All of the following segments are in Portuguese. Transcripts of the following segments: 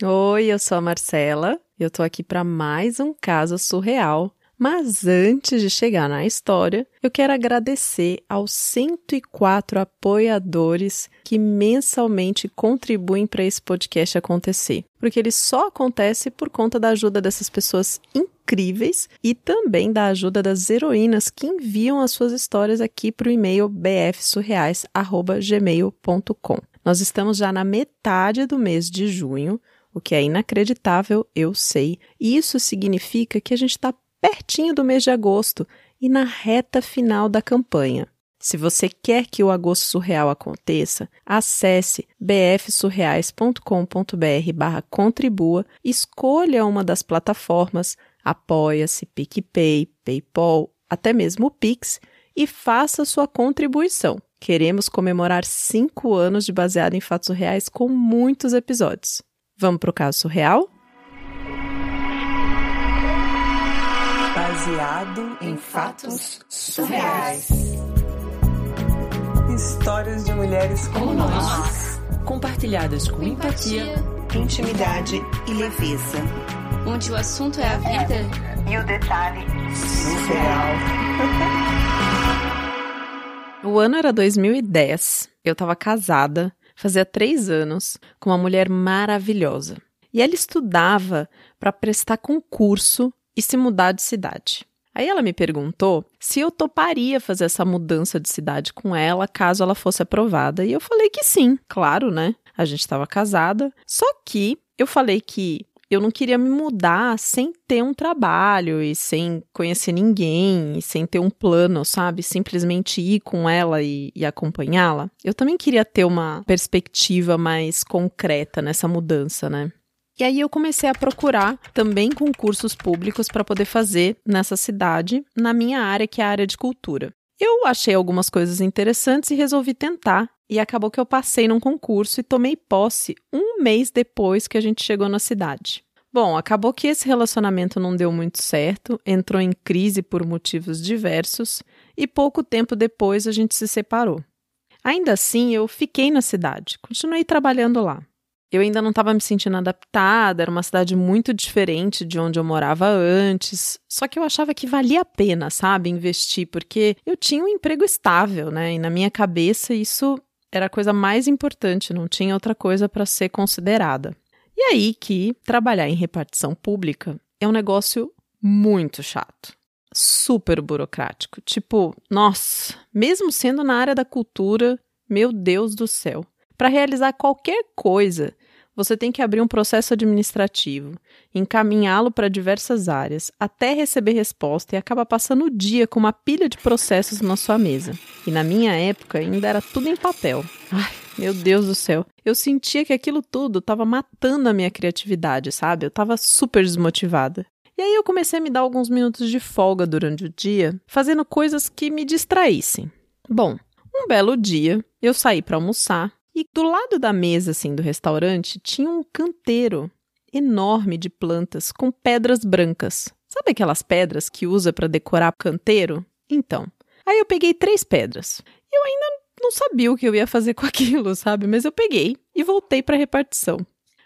Oi, eu sou a Marcela. Eu tô aqui para mais um caso surreal. Mas antes de chegar na história, eu quero agradecer aos 104 apoiadores que mensalmente contribuem para esse podcast acontecer. Porque ele só acontece por conta da ajuda dessas pessoas incríveis e também da ajuda das heroínas que enviam as suas histórias aqui para o e-mail bfsurreais.gmail.com. Nós estamos já na metade do mês de junho, o que é inacreditável, eu sei. E isso significa que a gente está pertinho do mês de agosto e na reta final da campanha. Se você quer que o Agosto Surreal aconteça, acesse bfsurreais.com.br barra contribua, escolha uma das plataformas, apoia-se, PicPay, PayPal, até mesmo o Pix e faça sua contribuição. Queremos comemorar cinco anos de Baseado em Fatos Reais com muitos episódios. Vamos para o caso surreal? Baseado em fatos surreais. Histórias de mulheres como nós, compartilhadas com empatia, intimidade e leveza. Onde o assunto é a vida e o detalhe surreal. O ano era 2010. Eu estava casada, fazia três anos, com uma mulher maravilhosa. E ela estudava para prestar concurso e se mudar de cidade. Aí ela me perguntou se eu toparia fazer essa mudança de cidade com ela caso ela fosse aprovada. E eu falei que sim, claro, né? A gente estava casada. Só que eu falei que eu não queria me mudar sem ter um trabalho e sem conhecer ninguém, e sem ter um plano, sabe? Simplesmente ir com ela e, e acompanhá-la. Eu também queria ter uma perspectiva mais concreta nessa mudança, né? E aí eu comecei a procurar também concursos públicos para poder fazer nessa cidade, na minha área, que é a área de cultura. Eu achei algumas coisas interessantes e resolvi tentar. E acabou que eu passei num concurso e tomei posse um mês depois que a gente chegou na cidade. Bom, acabou que esse relacionamento não deu muito certo, entrou em crise por motivos diversos e pouco tempo depois a gente se separou. Ainda assim, eu fiquei na cidade, continuei trabalhando lá. Eu ainda não estava me sentindo adaptada, era uma cidade muito diferente de onde eu morava antes. Só que eu achava que valia a pena, sabe, investir, porque eu tinha um emprego estável, né? E na minha cabeça isso era a coisa mais importante, não tinha outra coisa para ser considerada. E aí que trabalhar em repartição pública é um negócio muito chato, super burocrático. Tipo, nossa, mesmo sendo na área da cultura, meu Deus do céu. Para realizar qualquer coisa, você tem que abrir um processo administrativo, encaminhá-lo para diversas áreas, até receber resposta e acaba passando o dia com uma pilha de processos na sua mesa. E na minha época ainda era tudo em papel. Ai, meu Deus do céu. Eu sentia que aquilo tudo estava matando a minha criatividade, sabe? Eu estava super desmotivada. E aí eu comecei a me dar alguns minutos de folga durante o dia, fazendo coisas que me distraíssem. Bom, um belo dia, eu saí para almoçar e do lado da mesa, assim, do restaurante, tinha um canteiro enorme de plantas com pedras brancas. Sabe aquelas pedras que usa para decorar canteiro? Então, aí eu peguei três pedras. Eu ainda não sabia o que eu ia fazer com aquilo, sabe? Mas eu peguei e voltei para a repartição.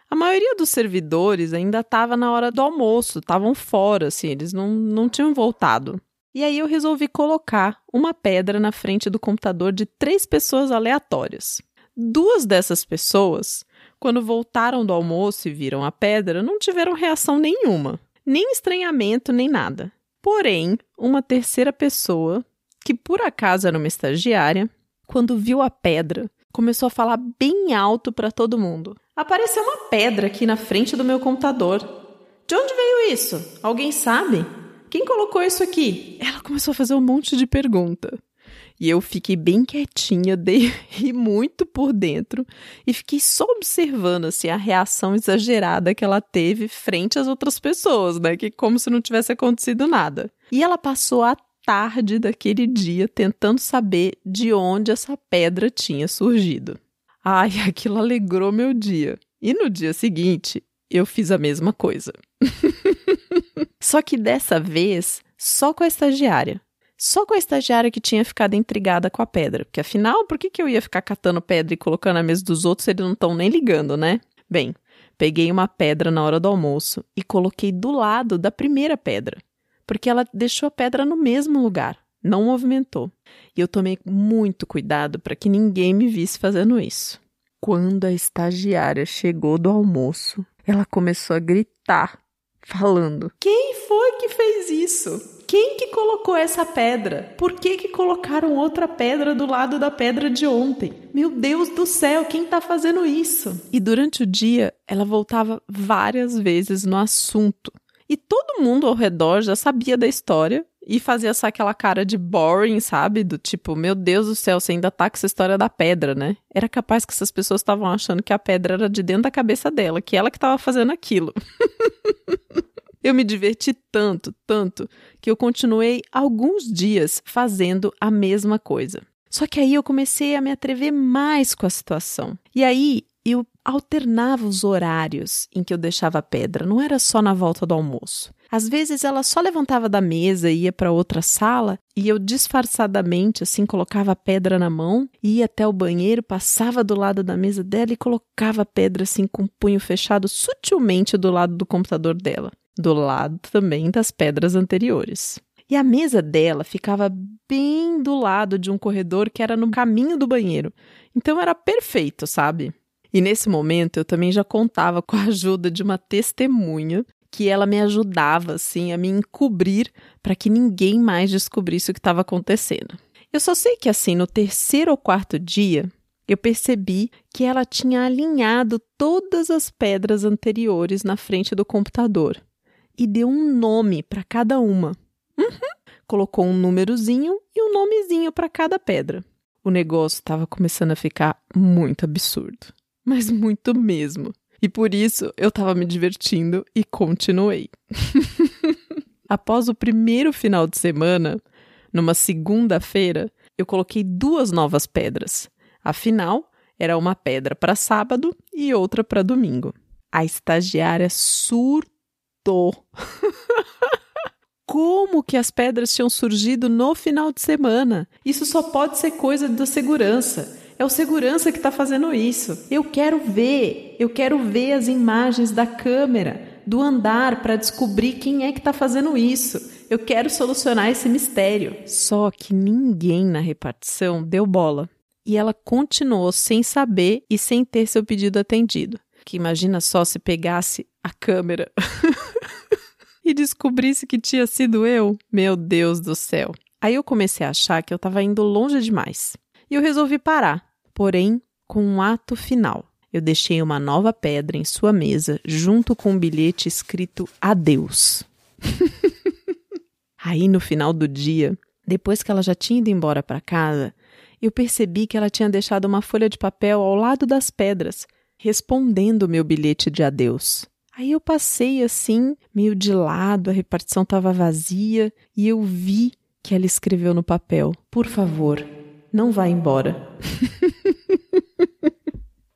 A maioria dos servidores ainda estava na hora do almoço, estavam fora, assim, eles não, não tinham voltado. E aí eu resolvi colocar uma pedra na frente do computador de três pessoas aleatórias. Duas dessas pessoas, quando voltaram do almoço e viram a pedra, não tiveram reação nenhuma, nem estranhamento, nem nada. Porém, uma terceira pessoa, que por acaso era uma estagiária, quando viu a pedra, começou a falar bem alto para todo mundo. Apareceu uma pedra aqui na frente do meu computador. De onde veio isso? Alguém sabe? Quem colocou isso aqui? Ela começou a fazer um monte de pergunta. E eu fiquei bem quietinha, dei ri muito por dentro e fiquei só observando assim a reação exagerada que ela teve frente às outras pessoas, né? Que como se não tivesse acontecido nada. E ela passou a tarde daquele dia tentando saber de onde essa pedra tinha surgido. Ai, aquilo alegrou meu dia. E no dia seguinte, eu fiz a mesma coisa. Só que dessa vez, só com a estagiária. Só com a estagiária que tinha ficado intrigada com a pedra. Porque afinal, por que, que eu ia ficar catando pedra e colocando na mesa dos outros se eles não estão nem ligando, né? Bem, peguei uma pedra na hora do almoço e coloquei do lado da primeira pedra, porque ela deixou a pedra no mesmo lugar, não movimentou. E eu tomei muito cuidado para que ninguém me visse fazendo isso. Quando a estagiária chegou do almoço, ela começou a gritar, falando: Quem foi que fez isso? Quem que colocou essa pedra? Por que que colocaram outra pedra do lado da pedra de ontem? Meu Deus do céu, quem tá fazendo isso? E durante o dia, ela voltava várias vezes no assunto. E todo mundo ao redor já sabia da história e fazia só aquela cara de boring, sabe? Do tipo, meu Deus do céu, você ainda tá com essa história da pedra, né? Era capaz que essas pessoas estavam achando que a pedra era de dentro da cabeça dela, que ela que tava fazendo aquilo. Eu me diverti tanto, tanto, que eu continuei alguns dias fazendo a mesma coisa. Só que aí eu comecei a me atrever mais com a situação. E aí eu alternava os horários em que eu deixava a pedra, não era só na volta do almoço. Às vezes ela só levantava da mesa e ia para outra sala, e eu disfarçadamente assim colocava a pedra na mão, ia até o banheiro, passava do lado da mesa dela e colocava a pedra assim com o punho fechado sutilmente do lado do computador dela do lado também das pedras anteriores. E a mesa dela ficava bem do lado de um corredor que era no caminho do banheiro. Então era perfeito, sabe? E nesse momento eu também já contava com a ajuda de uma testemunha que ela me ajudava assim a me encobrir para que ninguém mais descobrisse o que estava acontecendo. Eu só sei que assim no terceiro ou quarto dia eu percebi que ela tinha alinhado todas as pedras anteriores na frente do computador e deu um nome para cada uma. Uhum. Colocou um númerozinho e um nomezinho para cada pedra. O negócio estava começando a ficar muito absurdo, mas muito mesmo. E por isso eu estava me divertindo e continuei. Após o primeiro final de semana, numa segunda-feira, eu coloquei duas novas pedras. Afinal, era uma pedra para sábado e outra para domingo. A estagiária surtou Como que as pedras tinham surgido no final de semana? Isso só pode ser coisa da segurança. É o segurança que está fazendo isso. Eu quero ver, eu quero ver as imagens da câmera, do andar, para descobrir quem é que está fazendo isso. Eu quero solucionar esse mistério. Só que ninguém na repartição deu bola. E ela continuou sem saber e sem ter seu pedido atendido. Que imagina só se pegasse a câmera e descobrisse que tinha sido eu. Meu Deus do céu. Aí eu comecei a achar que eu estava indo longe demais. E eu resolvi parar, porém com um ato final. Eu deixei uma nova pedra em sua mesa, junto com um bilhete escrito Adeus. Aí no final do dia, depois que ela já tinha ido embora para casa, eu percebi que ela tinha deixado uma folha de papel ao lado das pedras, respondendo o meu bilhete de adeus. Aí eu passei assim, meio de lado, a repartição estava vazia e eu vi que ela escreveu no papel: Por favor, não vá embora.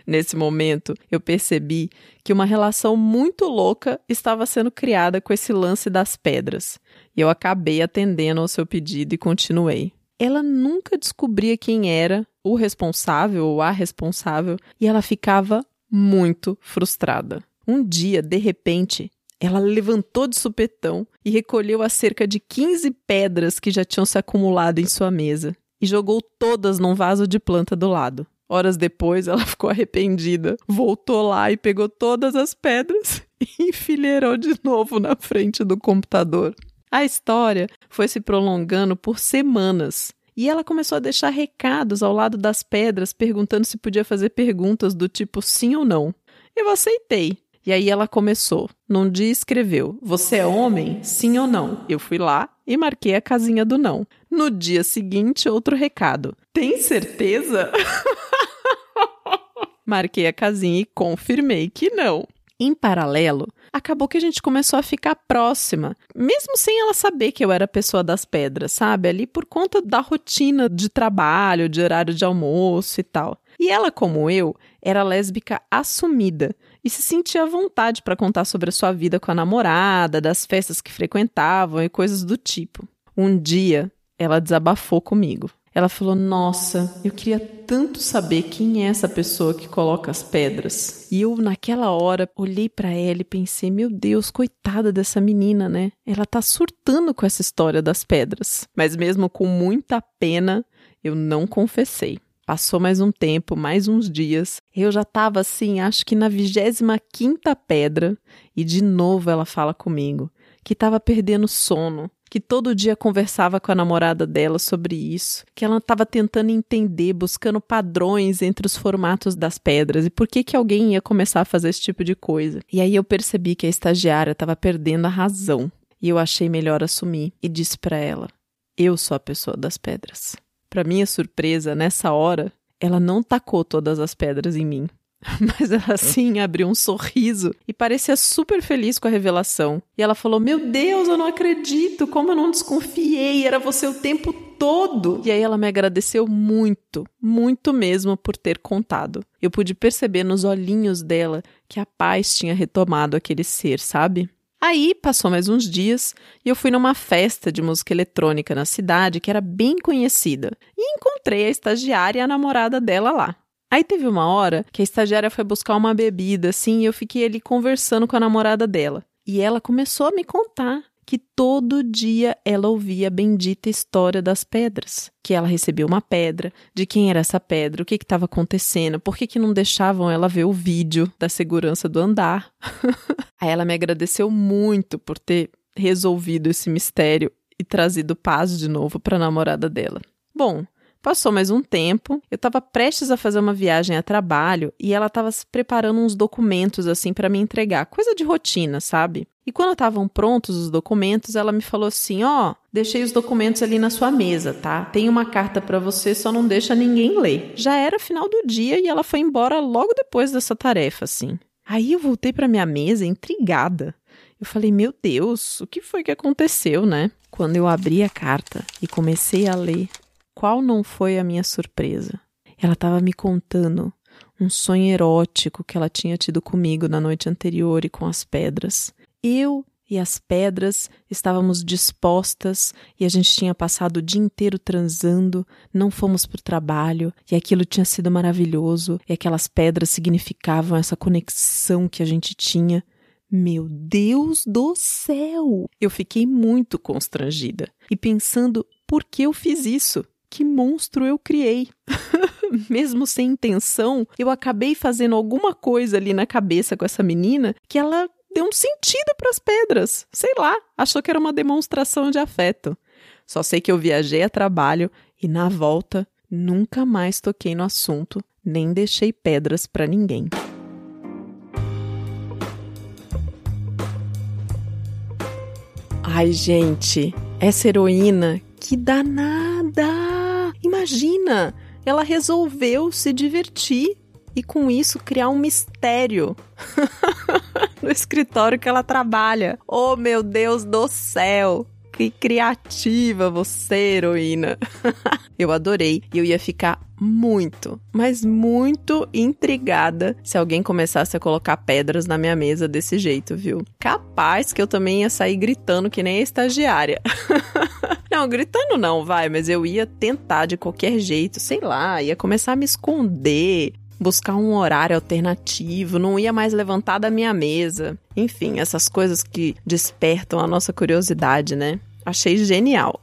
Nesse momento, eu percebi que uma relação muito louca estava sendo criada com esse lance das pedras. E eu acabei atendendo ao seu pedido e continuei. Ela nunca descobria quem era o responsável ou a responsável e ela ficava muito frustrada. Um dia, de repente, ela levantou de supetão e recolheu cerca de 15 pedras que já tinham se acumulado em sua mesa e jogou todas num vaso de planta do lado. Horas depois, ela ficou arrependida, voltou lá e pegou todas as pedras e enfileirou de novo na frente do computador. A história foi se prolongando por semanas e ela começou a deixar recados ao lado das pedras perguntando se podia fazer perguntas do tipo sim ou não. Eu aceitei, e aí ela começou. Num dia escreveu: Você é homem? Sim ou não? Eu fui lá e marquei a casinha do não. No dia seguinte, outro recado: Tem certeza? marquei a casinha e confirmei que não. Em paralelo, acabou que a gente começou a ficar próxima, mesmo sem ela saber que eu era a pessoa das pedras, sabe? Ali por conta da rotina de trabalho, de horário de almoço e tal. E ela, como eu, era lésbica assumida e se sentia à vontade para contar sobre a sua vida com a namorada, das festas que frequentavam e coisas do tipo. Um dia, ela desabafou comigo. Ela falou: Nossa, eu queria tanto saber quem é essa pessoa que coloca as pedras. E eu, naquela hora, olhei para ela e pensei: Meu Deus, coitada dessa menina, né? Ela tá surtando com essa história das pedras. Mas mesmo com muita pena, eu não confessei. Passou mais um tempo, mais uns dias. Eu já estava assim, acho que na 25 quinta pedra, e de novo ela fala comigo que estava perdendo sono, que todo dia conversava com a namorada dela sobre isso, que ela estava tentando entender, buscando padrões entre os formatos das pedras e por que que alguém ia começar a fazer esse tipo de coisa. E aí eu percebi que a estagiária estava perdendo a razão. E eu achei melhor assumir e disse para ela: "Eu sou a pessoa das pedras". Para minha surpresa, nessa hora, ela não tacou todas as pedras em mim. Mas ela sim abriu um sorriso e parecia super feliz com a revelação. E ela falou: Meu Deus, eu não acredito, como eu não desconfiei, era você o tempo todo. E aí ela me agradeceu muito, muito mesmo por ter contado. Eu pude perceber nos olhinhos dela que a paz tinha retomado aquele ser, sabe? Aí passou mais uns dias e eu fui numa festa de música eletrônica na cidade que era bem conhecida e encontrei a estagiária e a namorada dela lá. Aí teve uma hora que a estagiária foi buscar uma bebida assim e eu fiquei ali conversando com a namorada dela. E ela começou a me contar que todo dia ela ouvia a bendita história das pedras. Que ela recebeu uma pedra, de quem era essa pedra, o que estava acontecendo, por que, que não deixavam ela ver o vídeo da segurança do andar. Aí ela me agradeceu muito por ter resolvido esse mistério e trazido paz de novo para a namorada dela. Bom, Passou mais um tempo, eu estava prestes a fazer uma viagem a trabalho e ela estava preparando uns documentos assim para me entregar, coisa de rotina, sabe? E quando estavam prontos os documentos, ela me falou assim: "Ó, oh, deixei os documentos ali na sua mesa, tá? Tem uma carta para você, só não deixa ninguém ler". Já era final do dia e ela foi embora logo depois dessa tarefa, assim. Aí eu voltei para minha mesa intrigada. Eu falei: "Meu Deus, o que foi que aconteceu, né?" Quando eu abri a carta e comecei a ler, qual não foi a minha surpresa? Ela estava me contando um sonho erótico que ela tinha tido comigo na noite anterior e com as pedras. Eu e as pedras estávamos dispostas e a gente tinha passado o dia inteiro transando, não fomos para o trabalho e aquilo tinha sido maravilhoso e aquelas pedras significavam essa conexão que a gente tinha. Meu Deus do céu! Eu fiquei muito constrangida e pensando por que eu fiz isso que monstro eu criei. Mesmo sem intenção, eu acabei fazendo alguma coisa ali na cabeça com essa menina que ela deu um sentido para as pedras. Sei lá, achou que era uma demonstração de afeto. Só sei que eu viajei a trabalho e na volta nunca mais toquei no assunto, nem deixei pedras para ninguém. Ai, gente, essa heroína, que danada! Imagina, ela resolveu se divertir e com isso criar um mistério no escritório que ela trabalha. Oh, meu Deus do céu! Que criativa você, heroína. eu adorei e eu ia ficar muito, mas muito intrigada se alguém começasse a colocar pedras na minha mesa desse jeito, viu? Capaz que eu também ia sair gritando que nem a estagiária. não, gritando não, vai, mas eu ia tentar de qualquer jeito, sei lá, ia começar a me esconder, buscar um horário alternativo, não ia mais levantar da minha mesa. Enfim, essas coisas que despertam a nossa curiosidade, né? Achei genial.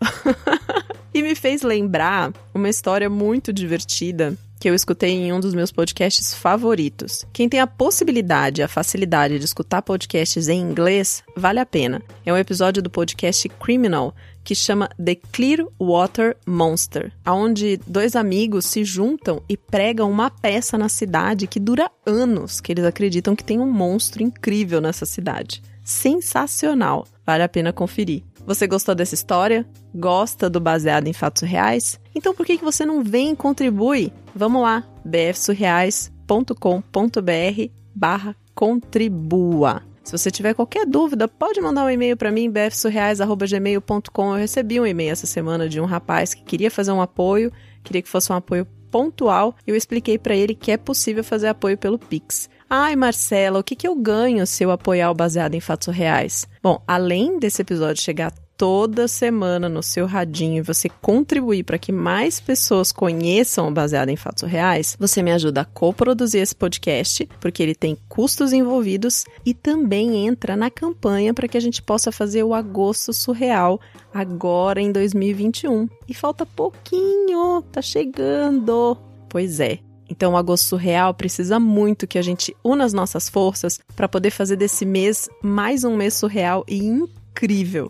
e me fez lembrar uma história muito divertida que eu escutei em um dos meus podcasts favoritos. Quem tem a possibilidade a facilidade de escutar podcasts em inglês, vale a pena. É um episódio do podcast Criminal que chama The Clearwater Monster, onde dois amigos se juntam e pregam uma peça na cidade que dura anos, que eles acreditam que tem um monstro incrível nessa cidade. Sensacional, vale a pena conferir. Você gostou dessa história? Gosta do baseado em fatos reais? Então por que, que você não vem e contribui? Vamos lá, bfsurreais.com.br barra contribua. Se você tiver qualquer dúvida, pode mandar um e-mail para mim, bfsurreais.gmail.com. Eu recebi um e-mail essa semana de um rapaz que queria fazer um apoio, queria que fosse um apoio pontual. Eu expliquei para ele que é possível fazer apoio pelo Pix. Ai, Marcela, o que, que eu ganho se eu apoiar o baseado em fatos reais? Bom, além desse episódio chegar toda semana no seu radinho e você contribuir para que mais pessoas conheçam o Baseado em Fatos Reais, você me ajuda a coproduzir esse podcast, porque ele tem custos envolvidos e também entra na campanha para que a gente possa fazer o Agosto Surreal agora em 2021. E falta pouquinho, tá chegando. Pois é. Então, o Agosto Surreal precisa muito que a gente una as nossas forças para poder fazer desse mês mais um mês surreal e incrível.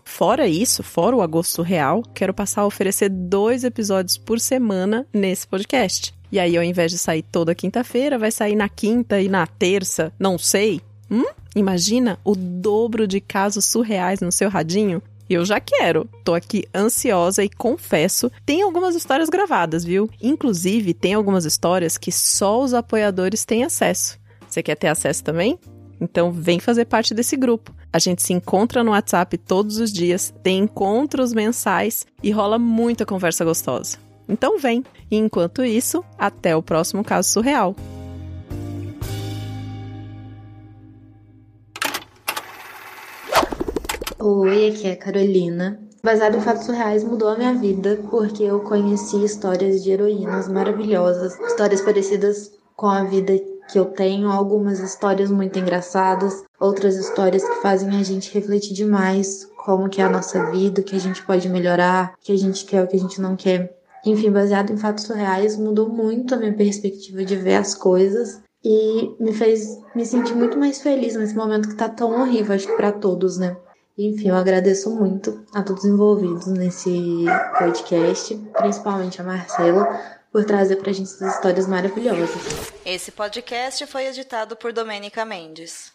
Fora isso, fora o Agosto Surreal, quero passar a oferecer dois episódios por semana nesse podcast. E aí, ao invés de sair toda quinta-feira, vai sair na quinta e na terça, não sei. Hum? Imagina o dobro de casos surreais no seu radinho? Eu já quero. Tô aqui ansiosa e confesso, tem algumas histórias gravadas, viu? Inclusive, tem algumas histórias que só os apoiadores têm acesso. Você quer ter acesso também? Então vem fazer parte desse grupo. A gente se encontra no WhatsApp todos os dias, tem encontros mensais e rola muita conversa gostosa. Então vem. E enquanto isso, até o próximo caso surreal. Oi, aqui é a Carolina. Baseado em fatos surreais mudou a minha vida porque eu conheci histórias de heroínas maravilhosas, histórias parecidas com a vida que eu tenho, algumas histórias muito engraçadas, outras histórias que fazem a gente refletir demais como que é a nossa vida, o que a gente pode melhorar, o que a gente quer, o que a gente não quer. Enfim, baseado em fatos surreais, mudou muito a minha perspectiva de ver as coisas e me fez me sentir muito mais feliz nesse momento que tá tão horrível, acho que para todos, né? Enfim, eu agradeço muito a todos envolvidos nesse podcast, principalmente a Marcela, por trazer pra gente essas histórias maravilhosas. Esse podcast foi editado por Domênica Mendes.